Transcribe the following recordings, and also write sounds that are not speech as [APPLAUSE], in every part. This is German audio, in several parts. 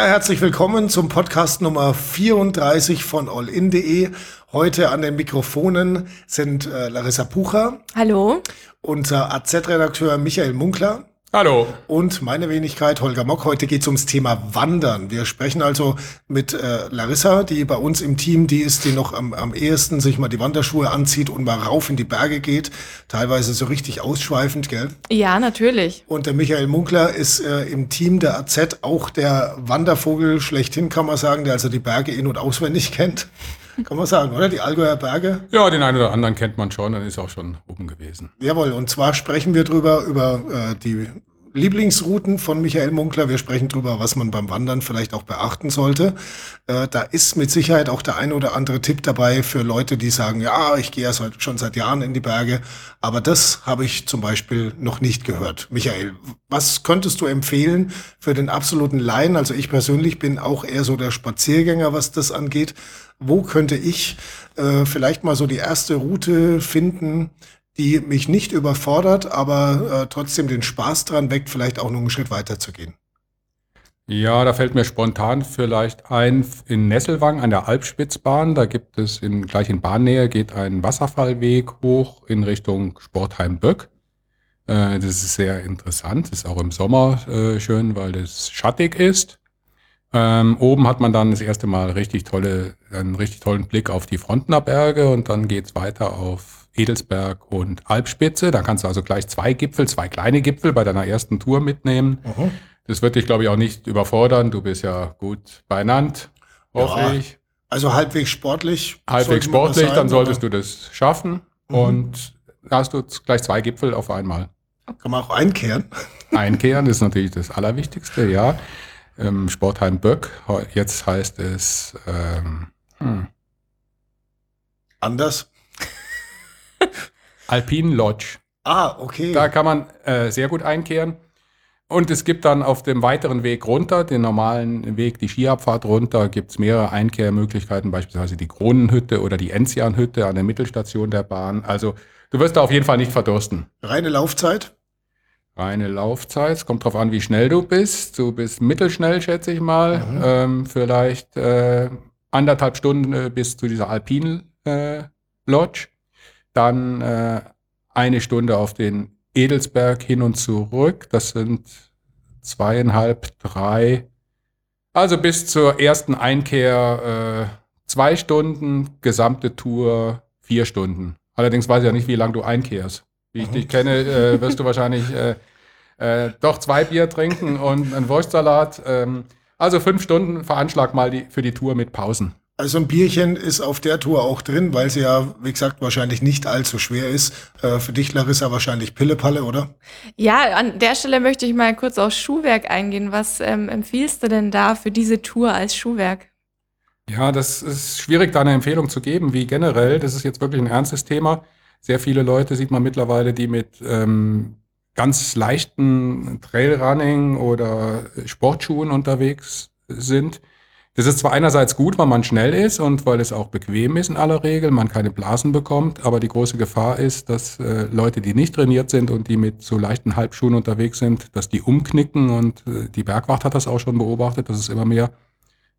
Ja, herzlich willkommen zum Podcast Nummer 34 von allin.de. Heute an den Mikrofonen sind äh, Larissa Pucher. Hallo. Unser AZ-Redakteur Michael Munkler. Hallo. Und meine Wenigkeit, Holger Mock. Heute geht es ums Thema Wandern. Wir sprechen also mit äh, Larissa, die bei uns im Team die ist, die noch am, am ehesten sich mal die Wanderschuhe anzieht und mal rauf in die Berge geht. Teilweise so richtig ausschweifend, gell? Ja, natürlich. Und der Michael Munkler ist äh, im Team der AZ auch der Wandervogel schlechthin, kann man sagen, der also die Berge in- und auswendig kennt. Kann man sagen, oder? Die Allgäuer Berge. Ja, den einen oder anderen kennt man schon, dann ist auch schon oben gewesen. Jawohl, und zwar sprechen wir drüber, über äh, die Lieblingsrouten von Michael Munkler. Wir sprechen drüber, was man beim Wandern vielleicht auch beachten sollte. Äh, da ist mit Sicherheit auch der ein oder andere Tipp dabei für Leute, die sagen, ja, ich gehe ja schon seit Jahren in die Berge. Aber das habe ich zum Beispiel noch nicht gehört. Michael, was könntest du empfehlen für den absoluten Laien? Also ich persönlich bin auch eher so der Spaziergänger, was das angeht. Wo könnte ich äh, vielleicht mal so die erste Route finden, die mich nicht überfordert, aber äh, trotzdem den Spaß dran weckt, vielleicht auch noch einen Schritt weiter zu gehen. Ja, da fällt mir spontan vielleicht ein, in Nesselwang an der Alpspitzbahn, da gibt es in, gleich in Bahnnähe geht ein Wasserfallweg hoch in Richtung Sportheim Böck. Äh, das ist sehr interessant, ist auch im Sommer äh, schön, weil es schattig ist. Ähm, oben hat man dann das erste Mal richtig tolle, einen richtig tollen Blick auf die Frontner Berge und dann geht's weiter auf Edelsberg und Alpspitze. Da kannst du also gleich zwei Gipfel, zwei kleine Gipfel bei deiner ersten Tour mitnehmen. Mhm. Das wird dich, glaube ich, auch nicht überfordern. Du bist ja gut beinannt, hoffe ja, ich. Also halbwegs sportlich. Halbwegs sportlich, sein, dann solltest oder? du das schaffen. Mhm. Und da hast du gleich zwei Gipfel auf einmal. Kann man auch einkehren? Einkehren ist natürlich das Allerwichtigste, ja. Ähm, Sportheim Böck, jetzt heißt es ähm, hm. anders. [LAUGHS] Alpine Lodge. Ah, okay. Da kann man äh, sehr gut einkehren. Und es gibt dann auf dem weiteren Weg runter, den normalen Weg, die Skiabfahrt runter, gibt es mehrere Einkehrmöglichkeiten, beispielsweise die Kronenhütte oder die Enzianhütte an der Mittelstation der Bahn. Also du wirst da auf jeden Fall nicht verdursten. Reine Laufzeit? Reine Laufzeit. Es kommt darauf an, wie schnell du bist. Du bist mittelschnell, schätze ich mal. Mhm. Ähm, vielleicht äh, anderthalb Stunden äh, bis zu dieser Alpine äh, Lodge dann äh, eine Stunde auf den Edelsberg hin und zurück. Das sind zweieinhalb, drei. Also bis zur ersten Einkehr äh, zwei Stunden, gesamte Tour vier Stunden. Allerdings weiß ich ja nicht, wie lange du einkehrst. Wie ich dich kenne, äh, wirst du wahrscheinlich äh, äh, doch zwei Bier trinken und einen Wurstsalat. Ähm, also fünf Stunden veranschlag mal die, für die Tour mit Pausen. Also ein Bierchen ist auf der Tour auch drin, weil sie ja, wie gesagt, wahrscheinlich nicht allzu schwer ist. Äh, für dich, Larissa, wahrscheinlich Pillepalle, oder? Ja, an der Stelle möchte ich mal kurz aufs Schuhwerk eingehen. Was ähm, empfiehlst du denn da für diese Tour als Schuhwerk? Ja, das ist schwierig, da eine Empfehlung zu geben, wie generell. Das ist jetzt wirklich ein ernstes Thema. Sehr viele Leute sieht man mittlerweile, die mit ähm, ganz leichten Trailrunning oder Sportschuhen unterwegs sind. Das ist zwar einerseits gut, weil man schnell ist und weil es auch bequem ist in aller Regel, man keine Blasen bekommt, aber die große Gefahr ist, dass äh, Leute, die nicht trainiert sind und die mit so leichten Halbschuhen unterwegs sind, dass die umknicken und äh, die Bergwacht hat das auch schon beobachtet, dass es immer mehr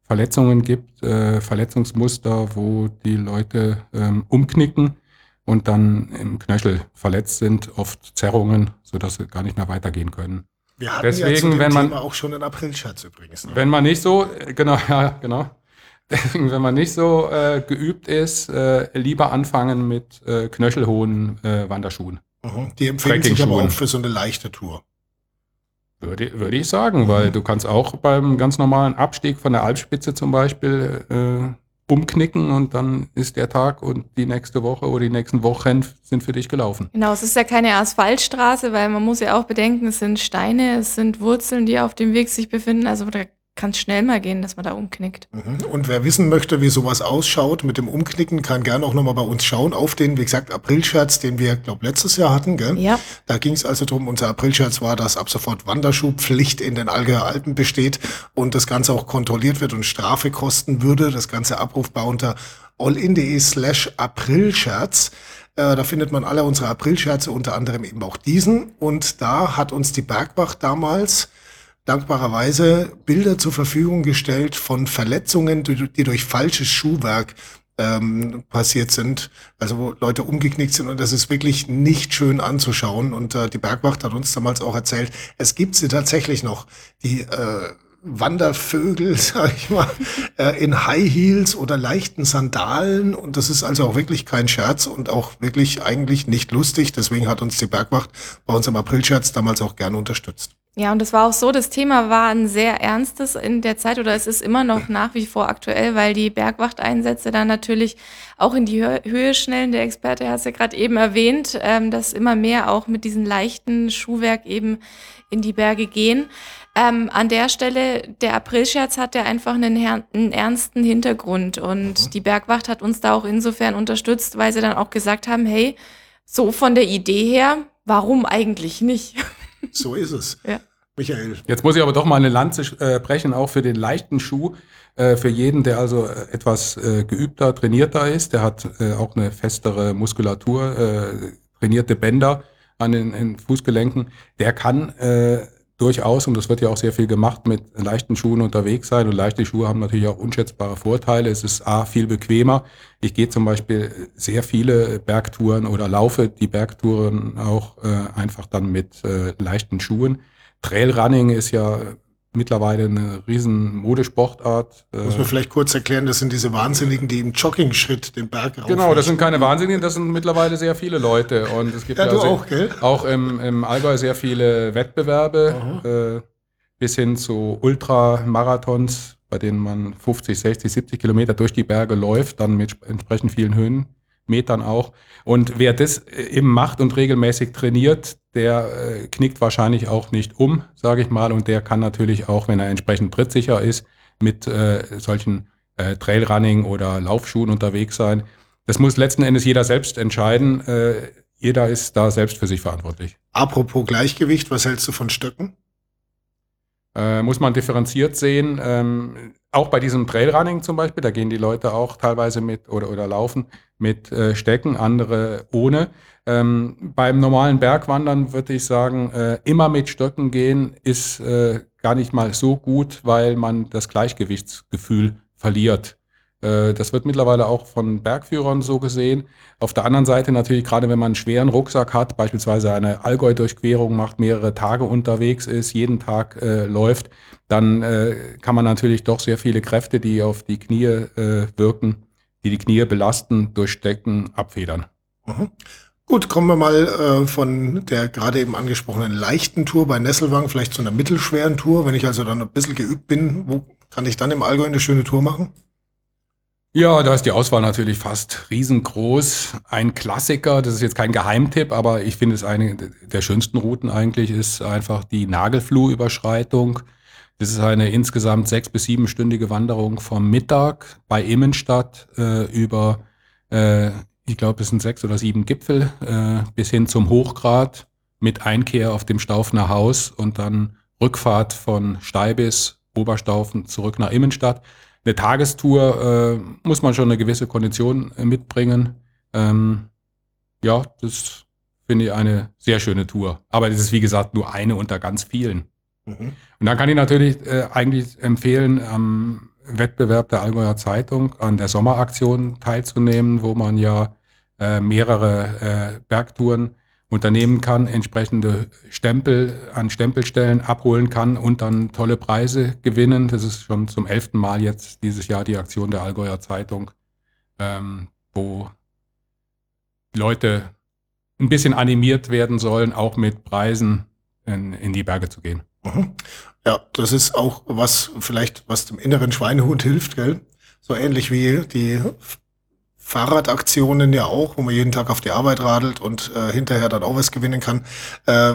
Verletzungen gibt, äh, Verletzungsmuster, wo die Leute ähm, umknicken und dann im Knöchel verletzt sind, oft Zerrungen, sodass sie gar nicht mehr weitergehen können. Wir hatten Deswegen, ja zu dem wenn man, Thema auch schon einen Aprilscherz übrigens. Ne? Wenn man nicht so, genau, [LAUGHS] ja, genau. Deswegen, wenn man nicht so äh, geübt ist, äh, lieber anfangen mit äh, knöchelhohen äh, Wanderschuhen. Mhm. Die empfehlen sich aber auch für so eine leichte Tour. Würde, würde ich sagen, mhm. weil du kannst auch beim ganz normalen Abstieg von der Alpspitze zum Beispiel äh, umknicken und dann ist der Tag und die nächste Woche oder die nächsten Wochen sind für dich gelaufen. Genau, es ist ja keine Asphaltstraße, weil man muss ja auch bedenken, es sind Steine, es sind Wurzeln, die auf dem Weg sich befinden. Also da kann schnell mal gehen, dass man da umknickt. Mhm. Und wer wissen möchte, wie sowas ausschaut mit dem Umknicken, kann gerne auch nochmal bei uns schauen auf den, wie gesagt, Aprilscherz, den wir, glaube letztes Jahr hatten. Gell? Ja. Da ging es also darum, unser Aprilscherz war, dass ab sofort Wanderschuhpflicht in den Allgäuer Alpen besteht und das Ganze auch kontrolliert wird und Strafe kosten würde. Das Ganze abrufbar unter allin.de slash Aprilscherz. Äh, da findet man alle unsere Aprilscherze, unter anderem eben auch diesen. Und da hat uns die Bergwacht damals dankbarerweise Bilder zur Verfügung gestellt von Verletzungen, die, durch falsches Schuhwerk ähm, passiert sind, also wo Leute umgeknickt sind und das ist wirklich nicht schön anzuschauen. Und äh, die Bergwacht hat uns damals auch erzählt, es gibt sie tatsächlich noch, die äh, Wandervögel, [LAUGHS] sag ich mal, äh, in High Heels oder leichten Sandalen. Und das ist also auch wirklich kein Scherz und auch wirklich eigentlich nicht lustig. Deswegen hat uns die Bergwacht bei uns im Aprilscherz damals auch gerne unterstützt. Ja, und es war auch so, das Thema war ein sehr ernstes in der Zeit oder es ist immer noch nach wie vor aktuell, weil die Bergwachteinsätze dann natürlich auch in die Höhe schnellen. Der Experte hat es ja gerade eben erwähnt, ähm, dass immer mehr auch mit diesem leichten Schuhwerk eben in die Berge gehen. Ähm, an der Stelle, der Aprilscherz hat ja einfach einen, einen ernsten Hintergrund und mhm. die Bergwacht hat uns da auch insofern unterstützt, weil sie dann auch gesagt haben, hey, so von der Idee her, warum eigentlich nicht? [LAUGHS] So ist es. Ja. Michael. Jetzt muss ich aber doch mal eine Lanze äh, brechen, auch für den leichten Schuh. Äh, für jeden, der also äh, etwas äh, geübter, trainierter ist, der hat äh, auch eine festere Muskulatur, äh, trainierte Bänder an den, den Fußgelenken, der kann äh, durchaus, und das wird ja auch sehr viel gemacht, mit leichten Schuhen unterwegs sein. Und leichte Schuhe haben natürlich auch unschätzbare Vorteile. Es ist A, viel bequemer. Ich gehe zum Beispiel sehr viele Bergtouren oder laufe die Bergtouren auch äh, einfach dann mit äh, leichten Schuhen. Trailrunning ist ja mittlerweile eine riesen Modesportart. Muss man vielleicht kurz erklären, das sind diese Wahnsinnigen, die im Jogging-Schritt den Berg rauf. Genau, das sind keine Wahnsinnigen, das sind mittlerweile sehr viele Leute. Und es gibt ja, ja du auch, gell? auch im, im Allgäu sehr viele Wettbewerbe, äh, bis hin zu Ultramarathons, bei denen man 50, 60, 70 Kilometer durch die Berge läuft, dann mit entsprechend vielen Höhenmetern auch. Und wer das äh, eben macht und regelmäßig trainiert, der äh, knickt wahrscheinlich auch nicht um, sage ich mal, und der kann natürlich auch, wenn er entsprechend trittsicher ist, mit äh, solchen äh, Trailrunning oder Laufschuhen unterwegs sein. Das muss letzten Endes jeder selbst entscheiden. Äh, jeder ist da selbst für sich verantwortlich. Apropos Gleichgewicht, was hältst du von Stöcken? Äh, muss man differenziert sehen. Ähm, auch bei diesem Trailrunning zum Beispiel, da gehen die Leute auch teilweise mit oder, oder laufen mit äh, Stecken, andere ohne. Ähm, beim normalen Bergwandern würde ich sagen, äh, immer mit Stöcken gehen ist äh, gar nicht mal so gut, weil man das Gleichgewichtsgefühl verliert. Äh, das wird mittlerweile auch von Bergführern so gesehen. Auf der anderen Seite natürlich, gerade wenn man einen schweren Rucksack hat, beispielsweise eine Allgäu-Durchquerung macht, mehrere Tage unterwegs ist, jeden Tag äh, läuft, dann äh, kann man natürlich doch sehr viele Kräfte, die auf die Knie äh, wirken, die die Knie belasten, durchstecken, abfedern. Mhm. Gut, kommen wir mal äh, von der gerade eben angesprochenen leichten Tour bei Nesselwang vielleicht zu einer mittelschweren Tour. Wenn ich also dann ein bisschen geübt bin, wo kann ich dann im Allgäu eine schöne Tour machen? Ja, da ist die Auswahl natürlich fast riesengroß. Ein Klassiker, das ist jetzt kein Geheimtipp, aber ich finde es eine der schönsten Routen eigentlich, ist einfach die Nagelfluh-Überschreitung. Das ist eine insgesamt sechs- bis siebenstündige Wanderung vom Mittag bei Immenstadt äh, über, äh, ich glaube, es sind sechs oder sieben Gipfel äh, bis hin zum Hochgrat mit Einkehr auf dem Staufner Haus und dann Rückfahrt von Steibis, Oberstaufen zurück nach Immenstadt eine Tagestour äh, muss man schon eine gewisse Kondition äh, mitbringen. Ähm, ja, das finde ich eine sehr schöne Tour. Aber das ist, wie gesagt, nur eine unter ganz vielen. Mhm. Und dann kann ich natürlich äh, eigentlich empfehlen, am Wettbewerb der Allgäuer Zeitung an der Sommeraktion teilzunehmen, wo man ja äh, mehrere äh, Bergtouren unternehmen kann, entsprechende Stempel an Stempelstellen abholen kann und dann tolle Preise gewinnen. Das ist schon zum elften Mal jetzt dieses Jahr die Aktion der Allgäuer Zeitung, ähm, wo Leute ein bisschen animiert werden sollen, auch mit Preisen in, in die Berge zu gehen. Mhm. Ja, das ist auch was vielleicht, was dem inneren Schweinehund hilft, gell? So ähnlich wie die Fahrradaktionen ja auch, wo man jeden Tag auf die Arbeit radelt und äh, hinterher dann auch was gewinnen kann. Äh,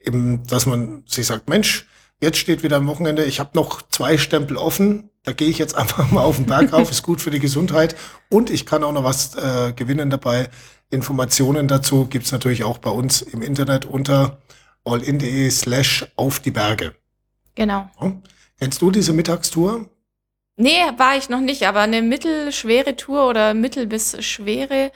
eben, dass man sich sagt, Mensch, jetzt steht wieder am Wochenende, ich habe noch zwei Stempel offen, da gehe ich jetzt [LAUGHS] einfach mal auf den Berg rauf, ist gut für die Gesundheit und ich kann auch noch was äh, gewinnen dabei. Informationen dazu gibt's natürlich auch bei uns im Internet unter allin.de slash auf die Berge. Genau. Ja. Kennst du diese Mittagstour? Nee, war ich noch nicht, aber eine mittelschwere Tour oder mittel bis schwere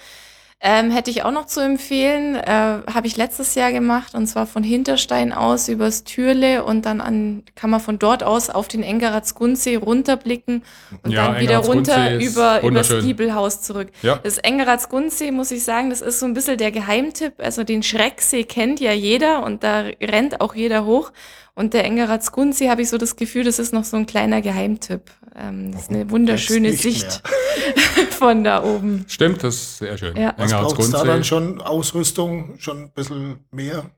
Ähm, hätte ich auch noch zu empfehlen, äh, habe ich letztes Jahr gemacht und zwar von Hinterstein aus übers Türle und dann an, kann man von dort aus auf den Engeratsgundsee runterblicken und Ja, dann wieder runter über, übers wunderschön. Giebelhaus zurück. Ja. Das Engeratsgundsee, muss ich sagen, das ist so ein bisschen der Geheimtipp. Also den Schrecksee kennt ja jeder und da rennt auch jeder hoch. Und der Engeratsgundsee habe ich so das Gefühl, das ist noch so ein kleiner Geheimtipp. Ähm, das ist eine wunderschöne Sicht [LAUGHS] von da oben. Stimmt, das ist sehr schön. Ja. Was braucht's da dann schon Ausrüstung, schon ein bisschen mehr?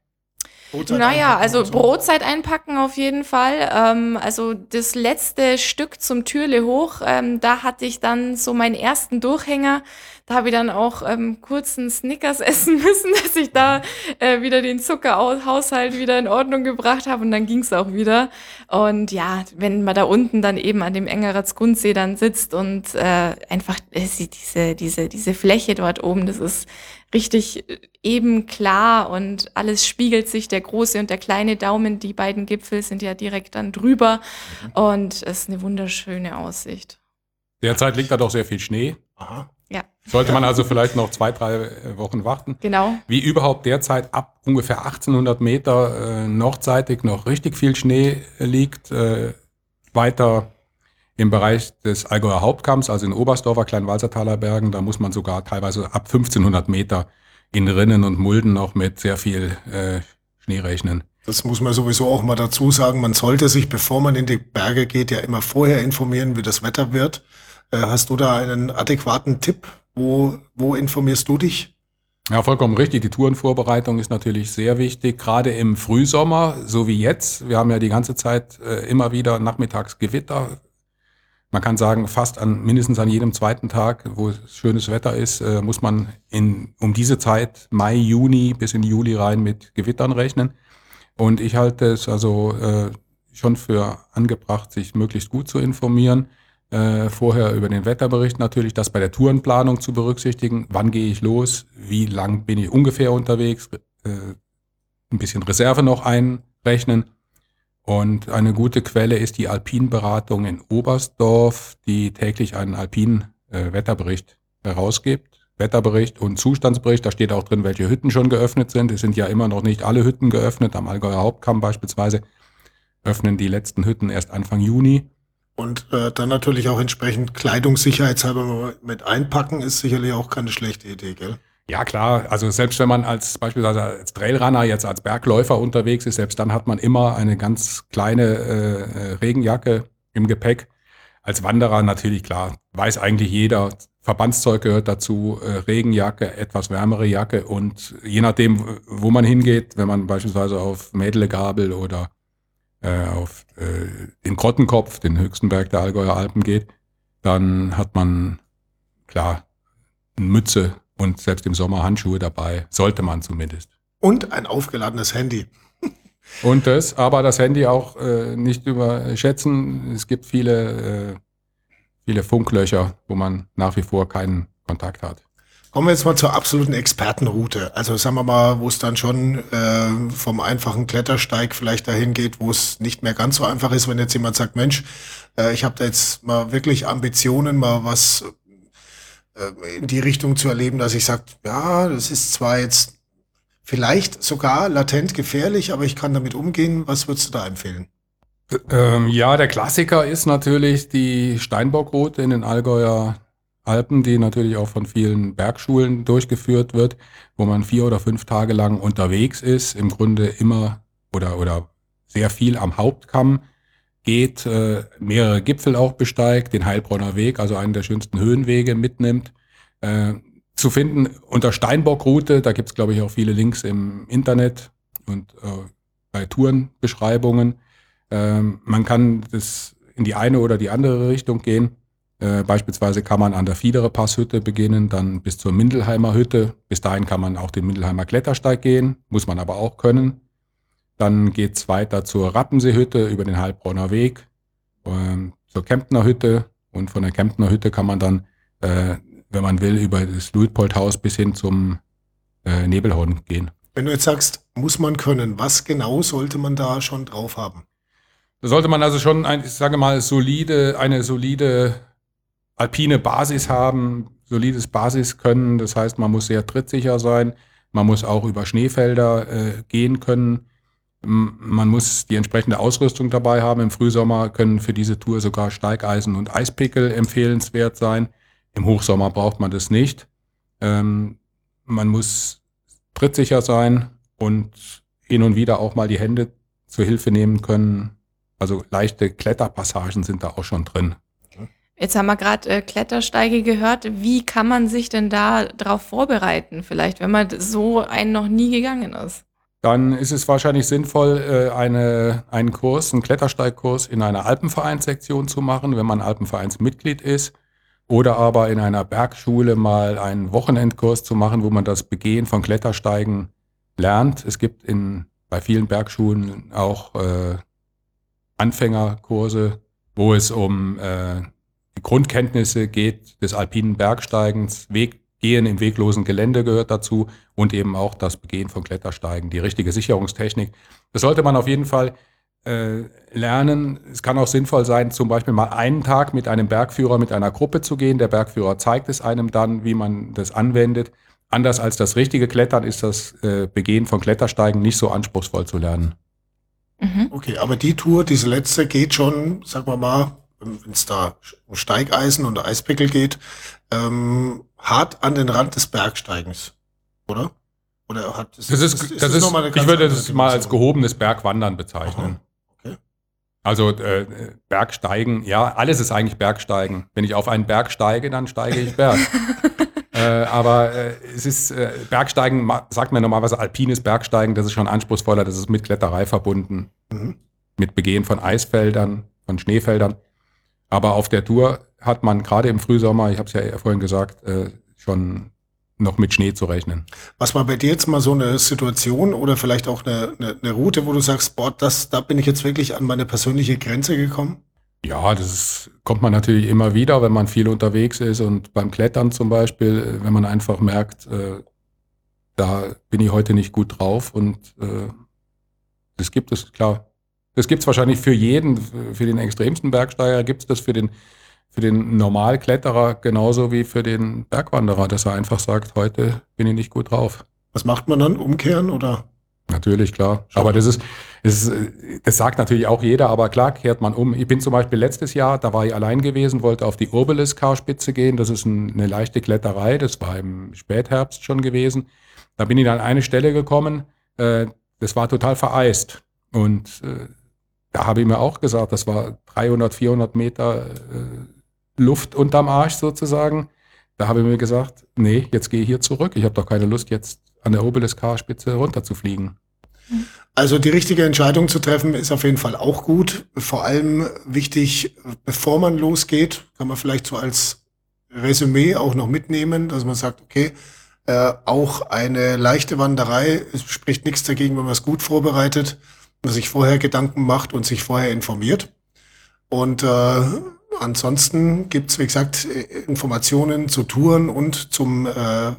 Brotzeit Naja, also so? Brotzeit einpacken auf jeden Fall. Ähm, also das letzte Stück zum Türle hoch, ähm, da hatte ich dann so meinen ersten Durchhänger. Da habe ich dann auch ähm, kurz einen Snickers [LAUGHS] essen müssen, dass ich da äh, wieder den Zuckerhaushalt wieder in Ordnung gebracht habe und dann ging's auch wieder. Und ja, wenn man da unten dann eben an dem Engeratsgundsee dann sitzt und äh, einfach äh, sieht diese, diese, diese Fläche dort oben, das ist richtig äh, eben klar und alles spiegelt sich. Der große und der kleine Daumen, die beiden Gipfel sind ja direkt dann drüber und es ist eine wunderschöne Aussicht. Derzeit liegt da doch sehr viel Schnee. Aha. Ja, Sollte man also vielleicht noch zwei, drei äh, Wochen warten. genau. Wie überhaupt derzeit ab ungefähr 1800 Meter äh, nordseitig noch richtig viel Schnee liegt. Äh, weiter im Bereich des Allgäuer Hauptkamms, also in Oberstdorfer Kleinwalsertaler Bergen, da muss man sogar teilweise ab 1500 Meter in Rinnen und Mulden noch mit sehr viel äh, Schnee rechnen. Das muss man sowieso auch mal dazu sagen. Man sollte sich, bevor man in die Berge geht, ja immer vorher informieren, wie das Wetter wird. Äh, hast du da einen adäquaten Tipp? Wo, wo informierst du dich? Ja, vollkommen richtig. Die Tourenvorbereitung ist natürlich sehr wichtig, gerade im Frühsommer, so wie jetzt. Wir haben ja die ganze Zeit äh, immer wieder nachmittags Gewitter. Man kann sagen, fast an mindestens an jedem zweiten Tag, wo schönes Wetter ist, äh, muss man in, um diese Zeit, Mai, Juni bis in Juli rein mit Gewittern rechnen. Und ich halte es also äh, schon für angebracht, sich möglichst gut zu informieren. Äh, vorher über den Wetterbericht natürlich, das bei der Tourenplanung zu berücksichtigen. Wann gehe ich los? Wie lang bin ich ungefähr unterwegs? Äh, ein bisschen Reserve noch einrechnen. Und eine gute Quelle ist die Alpinberatung in Oberstdorf, die täglich einen Alpin-Wetterbericht herausgibt. Wetterbericht und Zustandsbericht, da steht auch drin, welche Hütten schon geöffnet sind. Es sind ja immer noch nicht alle Hütten geöffnet. Am Allgäuer Hauptkamm beispielsweise öffnen die letzten Hütten erst Anfang Juni. Und äh, dann natürlich auch entsprechend Kleidungssicherheitshalber mit einpacken, ist sicherlich auch keine schlechte Idee, gell? Ja, klar. Also selbst wenn man als beispielsweise als Trailrunner jetzt als Bergläufer unterwegs ist, selbst dann hat man immer eine ganz kleine äh, äh, Regenjacke im Gepäck. Als Wanderer natürlich klar, weiß eigentlich jeder, Verbandszeug gehört dazu, äh, Regenjacke, etwas wärmere Jacke und je nachdem, wo man hingeht, wenn man beispielsweise auf Mädelegabel oder äh, auf äh, den Grottenkopf, den höchsten Berg der Allgäuer Alpen geht, dann hat man klar eine Mütze und selbst im Sommer Handschuhe dabei, sollte man zumindest. Und ein aufgeladenes Handy. [LAUGHS] Und das, aber das Handy auch äh, nicht überschätzen. Es gibt viele, äh, viele Funklöcher, wo man nach wie vor keinen Kontakt hat. Kommen wir jetzt mal zur absoluten Expertenroute. Also sagen wir mal, wo es dann schon äh, vom einfachen Klettersteig vielleicht dahin geht, wo es nicht mehr ganz so einfach ist, wenn jetzt jemand sagt, Mensch, äh, ich habe da jetzt mal wirklich Ambitionen, mal was in die Richtung zu erleben, dass ich sage, ja, das ist zwar jetzt vielleicht sogar latent gefährlich, aber ich kann damit umgehen. Was würdest du da empfehlen? Ähm, ja, der Klassiker ist natürlich die Steinbockroute in den Allgäuer Alpen, die natürlich auch von vielen Bergschulen durchgeführt wird, wo man vier oder fünf Tage lang unterwegs ist, im Grunde immer oder, oder sehr viel am Hauptkamm geht, äh, mehrere Gipfel auch besteigt, den Heilbronner Weg, also einen der schönsten Höhenwege mitnimmt. Äh, zu finden unter Steinbockroute, da gibt's glaube ich, auch viele Links im Internet und äh, bei Tourenbeschreibungen. Ähm, man kann das in die eine oder die andere Richtung gehen. Äh, beispielsweise kann man an der Fiedere Passhütte beginnen, dann bis zur Mindelheimer Hütte. Bis dahin kann man auch den Mindelheimer Klettersteig gehen, muss man aber auch können. Dann geht's weiter zur Rappenseehütte über den Heilbronner Weg, ähm, zur Kemptner Hütte und von der Kemptner Hütte kann man dann, äh, wenn man will, über das Luitpoldhaus bis hin zum äh, Nebelhorn gehen. Wenn du jetzt sagst, muss man können, was genau sollte man da schon drauf haben? Da sollte man also schon, ein, ich sage mal, solide, eine solide alpine Basis haben, solides Basiskönnen. Das heißt, man muss sehr trittsicher sein. Man muss auch über Schneefelder äh, gehen können. Man muss die entsprechende Ausrüstung dabei haben. Im Frühsommer können für diese Tour sogar Steigeisen und Eispickel empfehlenswert sein. Im Hochsommer braucht man das nicht. Ähm, man muss trittsicher sein und hin und wieder auch mal die Hände zur Hilfe nehmen können. Also leichte Kletterpassagen sind da auch schon drin. Jetzt haben wir gerade äh, Klettersteige gehört. Wie kann man sich denn da drauf vorbereiten, vielleicht, wenn man so einen noch nie gegangen ist? Dann ist es wahrscheinlich sinnvoll, äh, eine, einen Kurs, einen Klettersteigkurs in einer Alpenvereinssektion zu machen, wenn man Alpenvereinsmitglied ist. Oder aber in einer Bergschule mal einen Wochenendkurs zu machen, wo man das Begehen von Klettersteigen lernt. Es gibt in, bei vielen Bergschulen auch äh, Anfängerkurse, wo es um äh, Grundkenntnisse geht des alpinen Bergsteigens, Weg, Gehen im weglosen Gelände gehört dazu und eben auch das Begehen von Klettersteigen, die richtige Sicherungstechnik. Das sollte man auf jeden Fall äh, lernen. Es kann auch sinnvoll sein, zum Beispiel mal einen Tag mit einem Bergführer, mit einer Gruppe zu gehen. Der Bergführer zeigt es einem dann, wie man das anwendet. Anders als das richtige Klettern ist das äh, Begehen von Klettersteigen nicht so anspruchsvoll zu lernen. Mhm. Okay, aber die Tour, diese letzte, geht schon, sagen wir mal, wenn es da um Steigeisen und Eispickel geht, ähm, hart an den Rand des Bergsteigens, oder? Oder hat es, das ist, ist, ist das ist, ich würde das mal als gehobenes Bergwandern bezeichnen. Okay. Also äh, Bergsteigen, ja, alles ist eigentlich Bergsteigen. Wenn ich auf einen Berg steige, dann steige ich Berg. [LAUGHS] äh, aber äh, es ist äh, Bergsteigen, sagt man normalerweise alpines Bergsteigen, das ist schon anspruchsvoller, das ist mit Kletterei verbunden, mhm. mit Begehen von Eisfeldern, von Schneefeldern. Aber auf der Tour hat man gerade im Frühsommer, ich habe es ja vorhin gesagt, äh, schon noch mit Schnee zu rechnen. Was war bei dir jetzt mal so eine Situation oder vielleicht auch eine, eine, eine Route, wo du sagst, boah, das, da bin ich jetzt wirklich an meine persönliche Grenze gekommen? Ja, das ist, kommt man natürlich immer wieder, wenn man viel unterwegs ist und beim Klettern zum Beispiel, äh, wenn man einfach merkt, äh, da bin ich heute nicht gut drauf und äh, das gibt es, klar. Das gibt es wahrscheinlich für jeden, für den extremsten Bergsteiger gibt es das, für den, für den Normalkletterer genauso wie für den Bergwanderer, dass er einfach sagt, heute bin ich nicht gut drauf. Was macht man dann? Umkehren oder? Natürlich, klar. Schau. Aber das ist, das ist, das sagt natürlich auch jeder, aber klar kehrt man um. Ich bin zum Beispiel letztes Jahr, da war ich allein gewesen, wollte auf die Obelisk-Spitze gehen. Das ist ein, eine leichte Kletterei, das war im Spätherbst schon gewesen. Da bin ich an eine Stelle gekommen, äh, das war total vereist. Und äh, da habe ich mir auch gesagt, das war 300, 400 Meter äh, Luft unterm Arsch sozusagen. Da habe ich mir gesagt, nee, jetzt gehe ich hier zurück. Ich habe doch keine Lust, jetzt an der Obelisk-Spitze runterzufliegen. Also die richtige Entscheidung zu treffen ist auf jeden Fall auch gut. Vor allem wichtig, bevor man losgeht, kann man vielleicht so als Resümee auch noch mitnehmen, dass man sagt, okay, äh, auch eine leichte Wanderei, es spricht nichts dagegen, wenn man es gut vorbereitet sich vorher Gedanken macht und sich vorher informiert. Und äh, ansonsten gibt's wie gesagt, Informationen zu Touren und zum äh,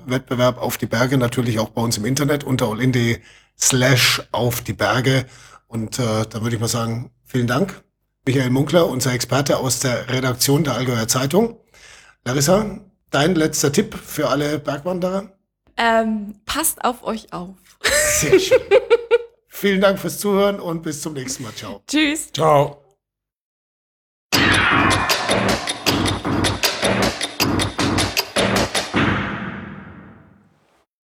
Wettbewerb auf die Berge natürlich auch bei uns im Internet unter allinde slash auf die Berge. Und äh, da würde ich mal sagen, vielen Dank. Michael Munkler, unser Experte aus der Redaktion der Allgäuer Zeitung. Larissa, dein letzter Tipp für alle Bergwanderer? Ähm, passt auf euch auf. Sehr schön. [LAUGHS] Vielen Dank fürs Zuhören und bis zum nächsten Mal. Ciao. Tschüss. Ciao.